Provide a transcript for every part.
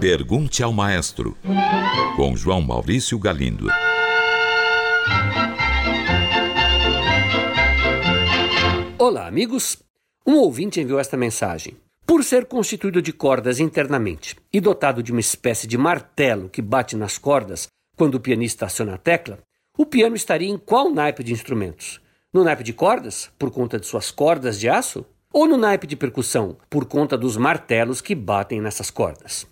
Pergunte ao maestro, com João Maurício Galindo. Olá, amigos. Um ouvinte enviou esta mensagem. Por ser constituído de cordas internamente e dotado de uma espécie de martelo que bate nas cordas quando o pianista aciona a tecla, o piano estaria em qual naipe de instrumentos? No naipe de cordas, por conta de suas cordas de aço? Ou no naipe de percussão, por conta dos martelos que batem nessas cordas?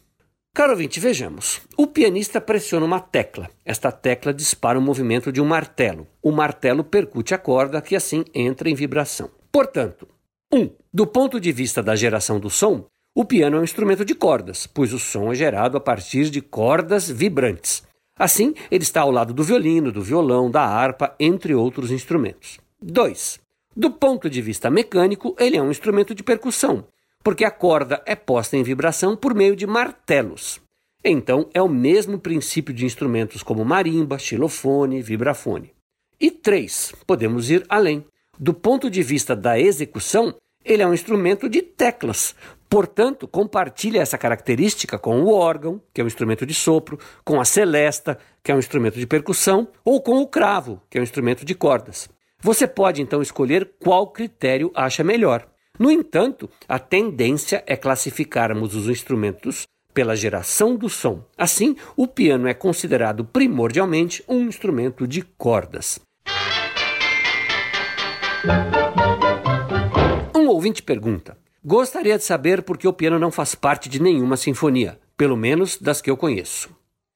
Caro ouvinte, vejamos. O pianista pressiona uma tecla. Esta tecla dispara o movimento de um martelo. O martelo percute a corda que assim entra em vibração. Portanto, 1. Um, do ponto de vista da geração do som, o piano é um instrumento de cordas, pois o som é gerado a partir de cordas vibrantes. Assim, ele está ao lado do violino, do violão, da harpa, entre outros instrumentos. 2. Do ponto de vista mecânico, ele é um instrumento de percussão, porque a corda é posta em vibração por meio de martelos. Então, é o mesmo princípio de instrumentos como marimba, xilofone, vibrafone. E 3. Podemos ir além. Do ponto de vista da execução, ele é um instrumento de teclas. Portanto, compartilha essa característica com o órgão, que é um instrumento de sopro, com a celesta, que é um instrumento de percussão, ou com o cravo, que é um instrumento de cordas. Você pode então escolher qual critério acha melhor. No entanto, a tendência é classificarmos os instrumentos pela geração do som. Assim, o piano é considerado primordialmente um instrumento de cordas. Um ouvinte pergunta: Gostaria de saber por que o piano não faz parte de nenhuma sinfonia, pelo menos das que eu conheço.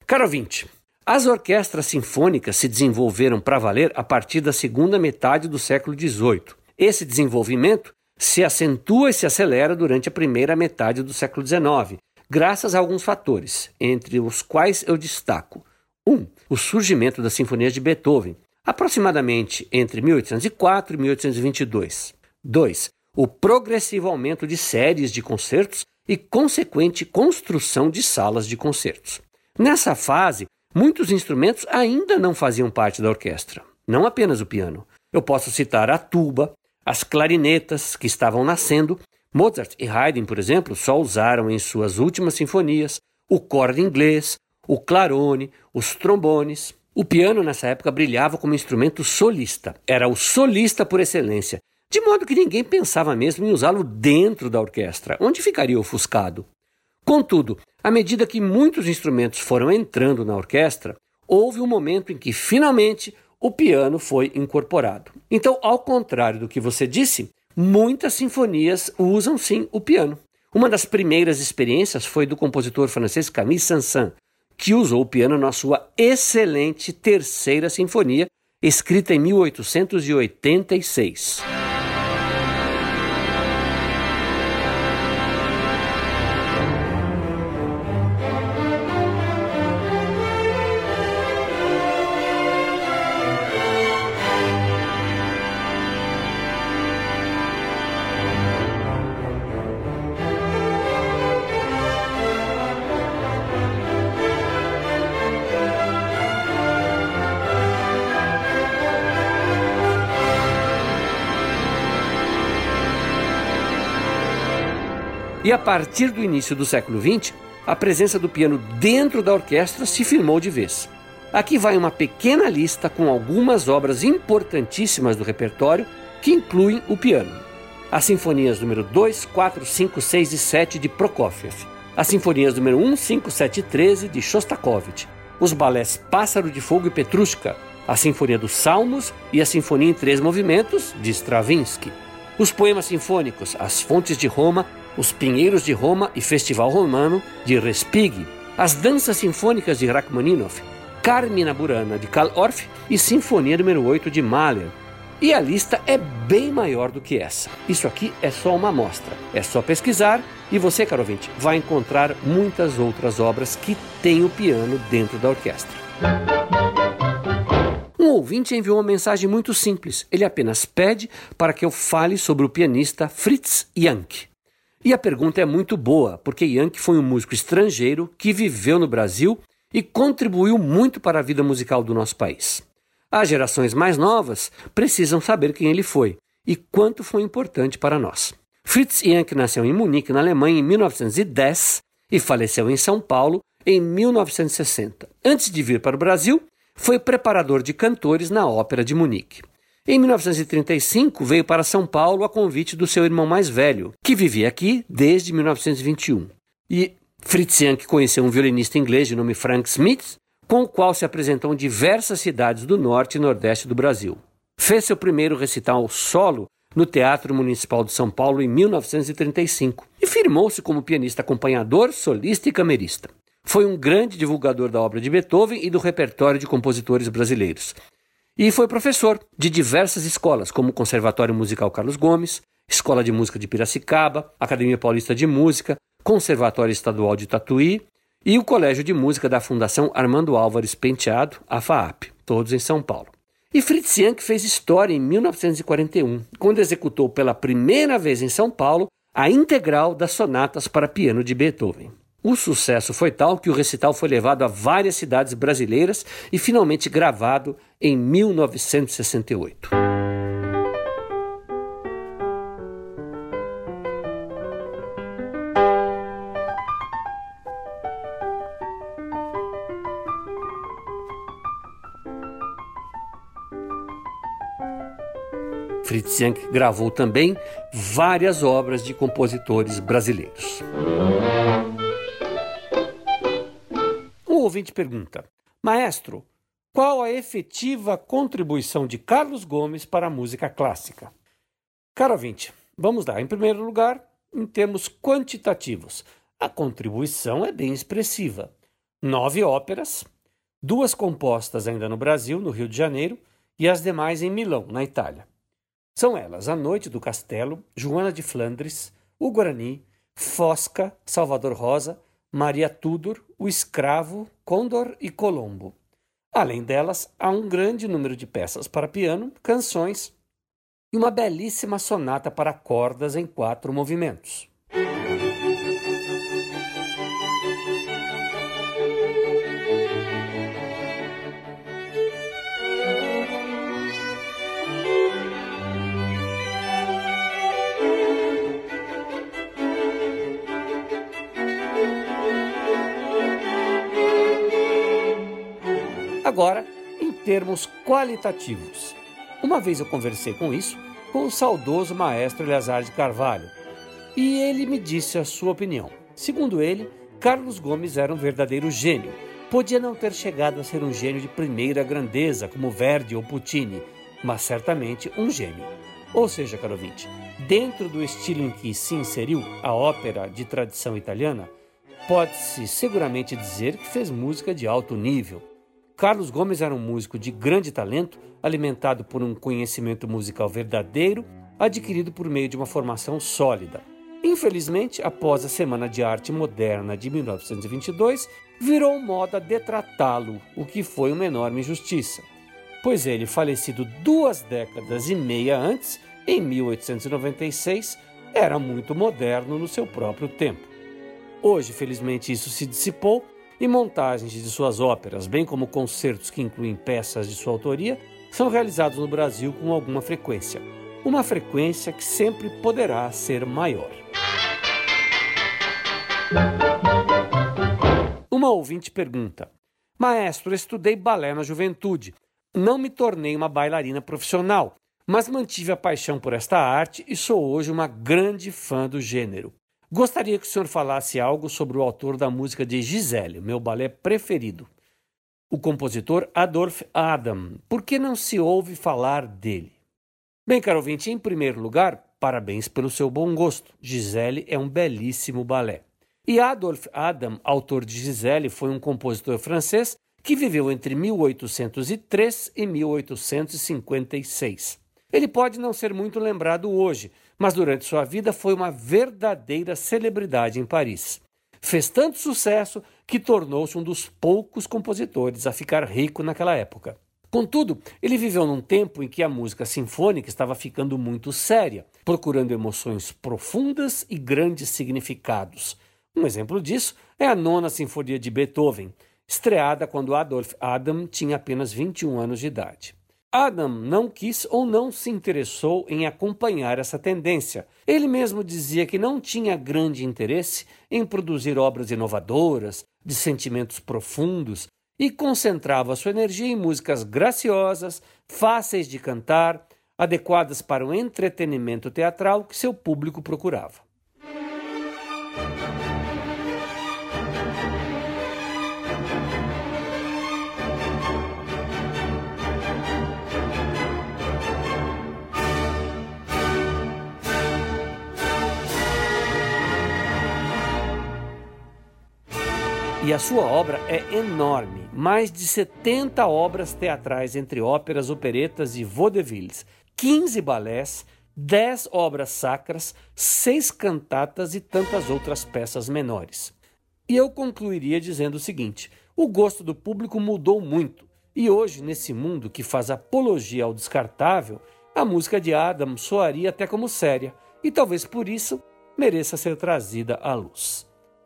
Caro ouvinte, as orquestras sinfônicas se desenvolveram para valer a partir da segunda metade do século XVIII. Esse desenvolvimento se acentua e se acelera durante a primeira metade do século XIX, graças a alguns fatores, entre os quais eu destaco: 1. Um, o surgimento das sinfonias de Beethoven, aproximadamente entre 1804 e 1822. 2 o progressivo aumento de séries de concertos e consequente construção de salas de concertos. Nessa fase, muitos instrumentos ainda não faziam parte da orquestra, não apenas o piano. Eu posso citar a tuba, as clarinetas que estavam nascendo. Mozart e Haydn, por exemplo, só usaram em suas últimas sinfonias o corda inglês, o clarone, os trombones. O piano nessa época brilhava como instrumento solista. Era o solista por excelência de modo que ninguém pensava mesmo em usá-lo dentro da orquestra, onde ficaria ofuscado. Contudo, à medida que muitos instrumentos foram entrando na orquestra, houve um momento em que finalmente o piano foi incorporado. Então, ao contrário do que você disse, muitas sinfonias usam sim o piano. Uma das primeiras experiências foi do compositor francês Camille Saint-Saëns, que usou o piano na sua excelente terceira sinfonia, escrita em 1886. E a partir do início do século XX, a presença do piano dentro da orquestra se firmou de vez. Aqui vai uma pequena lista com algumas obras importantíssimas do repertório que incluem o piano. As sinfonias número 2, 4, 5, 6 e 7 de Prokofiev. As sinfonias número 1, 5, 7 e 13 de Shostakovich. Os balés Pássaro de Fogo e Petrushka. A Sinfonia dos Salmos e a Sinfonia em Três Movimentos de Stravinsky. Os poemas sinfônicos As Fontes de Roma os Pinheiros de Roma e Festival Romano de Respighi, as Danças Sinfônicas de Rachmaninoff, Carmina Burana de Karl Orff e Sinfonia número 8 de Mahler. E a lista é bem maior do que essa. Isso aqui é só uma amostra. É só pesquisar e você, caro ouvinte, vai encontrar muitas outras obras que têm o piano dentro da orquestra. Um ouvinte enviou uma mensagem muito simples. Ele apenas pede para que eu fale sobre o pianista Fritz Jank. E a pergunta é muito boa, porque Yankee foi um músico estrangeiro que viveu no Brasil e contribuiu muito para a vida musical do nosso país. As gerações mais novas precisam saber quem ele foi e quanto foi importante para nós. Fritz Jank nasceu em Munique, na Alemanha, em 1910 e faleceu em São Paulo em 1960. Antes de vir para o Brasil, foi preparador de cantores na Ópera de Munique. Em 1935, veio para São Paulo a convite do seu irmão mais velho, que vivia aqui desde 1921. E Fritz Jank conheceu um violinista inglês de nome Frank Smith, com o qual se apresentou em diversas cidades do norte e nordeste do Brasil. Fez seu primeiro recital solo no Teatro Municipal de São Paulo em 1935 e firmou-se como pianista acompanhador, solista e camerista. Foi um grande divulgador da obra de Beethoven e do repertório de compositores brasileiros. E foi professor de diversas escolas, como o Conservatório Musical Carlos Gomes, Escola de Música de Piracicaba, Academia Paulista de Música, Conservatório Estadual de Tatuí e o Colégio de Música da Fundação Armando Álvares Penteado, a FAAP, todos em São Paulo. E Fritz Jank fez história em 1941, quando executou pela primeira vez em São Paulo a integral das sonatas para piano de Beethoven. O sucesso foi tal que o recital foi levado a várias cidades brasileiras e finalmente gravado em 1968. Fritz Jank gravou também várias obras de compositores brasileiros. Ouvinte pergunta: Maestro, qual a efetiva contribuição de Carlos Gomes para a música clássica? Caro ouvinte, vamos lá. Em primeiro lugar, em termos quantitativos, a contribuição é bem expressiva. Nove óperas, duas compostas ainda no Brasil, no Rio de Janeiro, e as demais em Milão, na Itália. São elas A Noite do Castelo, Joana de Flandres, O Guarani, Fosca, Salvador Rosa, Maria Tudor, O Escravo, Condor e Colombo. Além delas, há um grande número de peças para piano, canções e uma belíssima sonata para cordas em quatro movimentos. Agora, em termos qualitativos. Uma vez eu conversei com isso com o saudoso maestro Eleazar de Carvalho e ele me disse a sua opinião. Segundo ele, Carlos Gomes era um verdadeiro gênio. Podia não ter chegado a ser um gênio de primeira grandeza, como Verdi ou Puccini, mas certamente um gênio. Ou seja, caro ouvinte, dentro do estilo em que se inseriu a ópera de tradição italiana, pode-se seguramente dizer que fez música de alto nível. Carlos Gomes era um músico de grande talento, alimentado por um conhecimento musical verdadeiro, adquirido por meio de uma formação sólida. Infelizmente, após a Semana de Arte Moderna de 1922, virou moda detratá-lo, o que foi uma enorme injustiça, pois ele, falecido duas décadas e meia antes, em 1896, era muito moderno no seu próprio tempo. Hoje, felizmente, isso se dissipou e montagens de suas óperas, bem como concertos que incluem peças de sua autoria, são realizados no Brasil com alguma frequência. Uma frequência que sempre poderá ser maior. Uma ouvinte pergunta: Maestro, estudei balé na juventude. Não me tornei uma bailarina profissional, mas mantive a paixão por esta arte e sou hoje uma grande fã do gênero. Gostaria que o senhor falasse algo sobre o autor da música de Gisele, meu balé preferido. O compositor Adolf Adam. Por que não se ouve falar dele? Bem, caro ouvinte, em primeiro lugar, parabéns pelo seu bom gosto. Gisele é um belíssimo balé. E Adolf Adam, autor de Gisele, foi um compositor francês que viveu entre 1803 e 1856. Ele pode não ser muito lembrado hoje, mas durante sua vida foi uma verdadeira celebridade em Paris. Fez tanto sucesso que tornou-se um dos poucos compositores a ficar rico naquela época. Contudo, ele viveu num tempo em que a música sinfônica estava ficando muito séria, procurando emoções profundas e grandes significados. Um exemplo disso é a Nona Sinfonia de Beethoven, estreada quando Adolf Adam tinha apenas 21 anos de idade. Adam não quis ou não se interessou em acompanhar essa tendência. Ele mesmo dizia que não tinha grande interesse em produzir obras inovadoras, de sentimentos profundos, e concentrava sua energia em músicas graciosas, fáceis de cantar, adequadas para o entretenimento teatral que seu público procurava. E a sua obra é enorme, mais de 70 obras teatrais entre óperas, operetas e vaudevilles, 15 balés, 10 obras sacras, 6 cantatas e tantas outras peças menores. E eu concluiria dizendo o seguinte: o gosto do público mudou muito, e hoje, nesse mundo que faz apologia ao descartável, a música de Adam soaria até como séria, e talvez por isso mereça ser trazida à luz.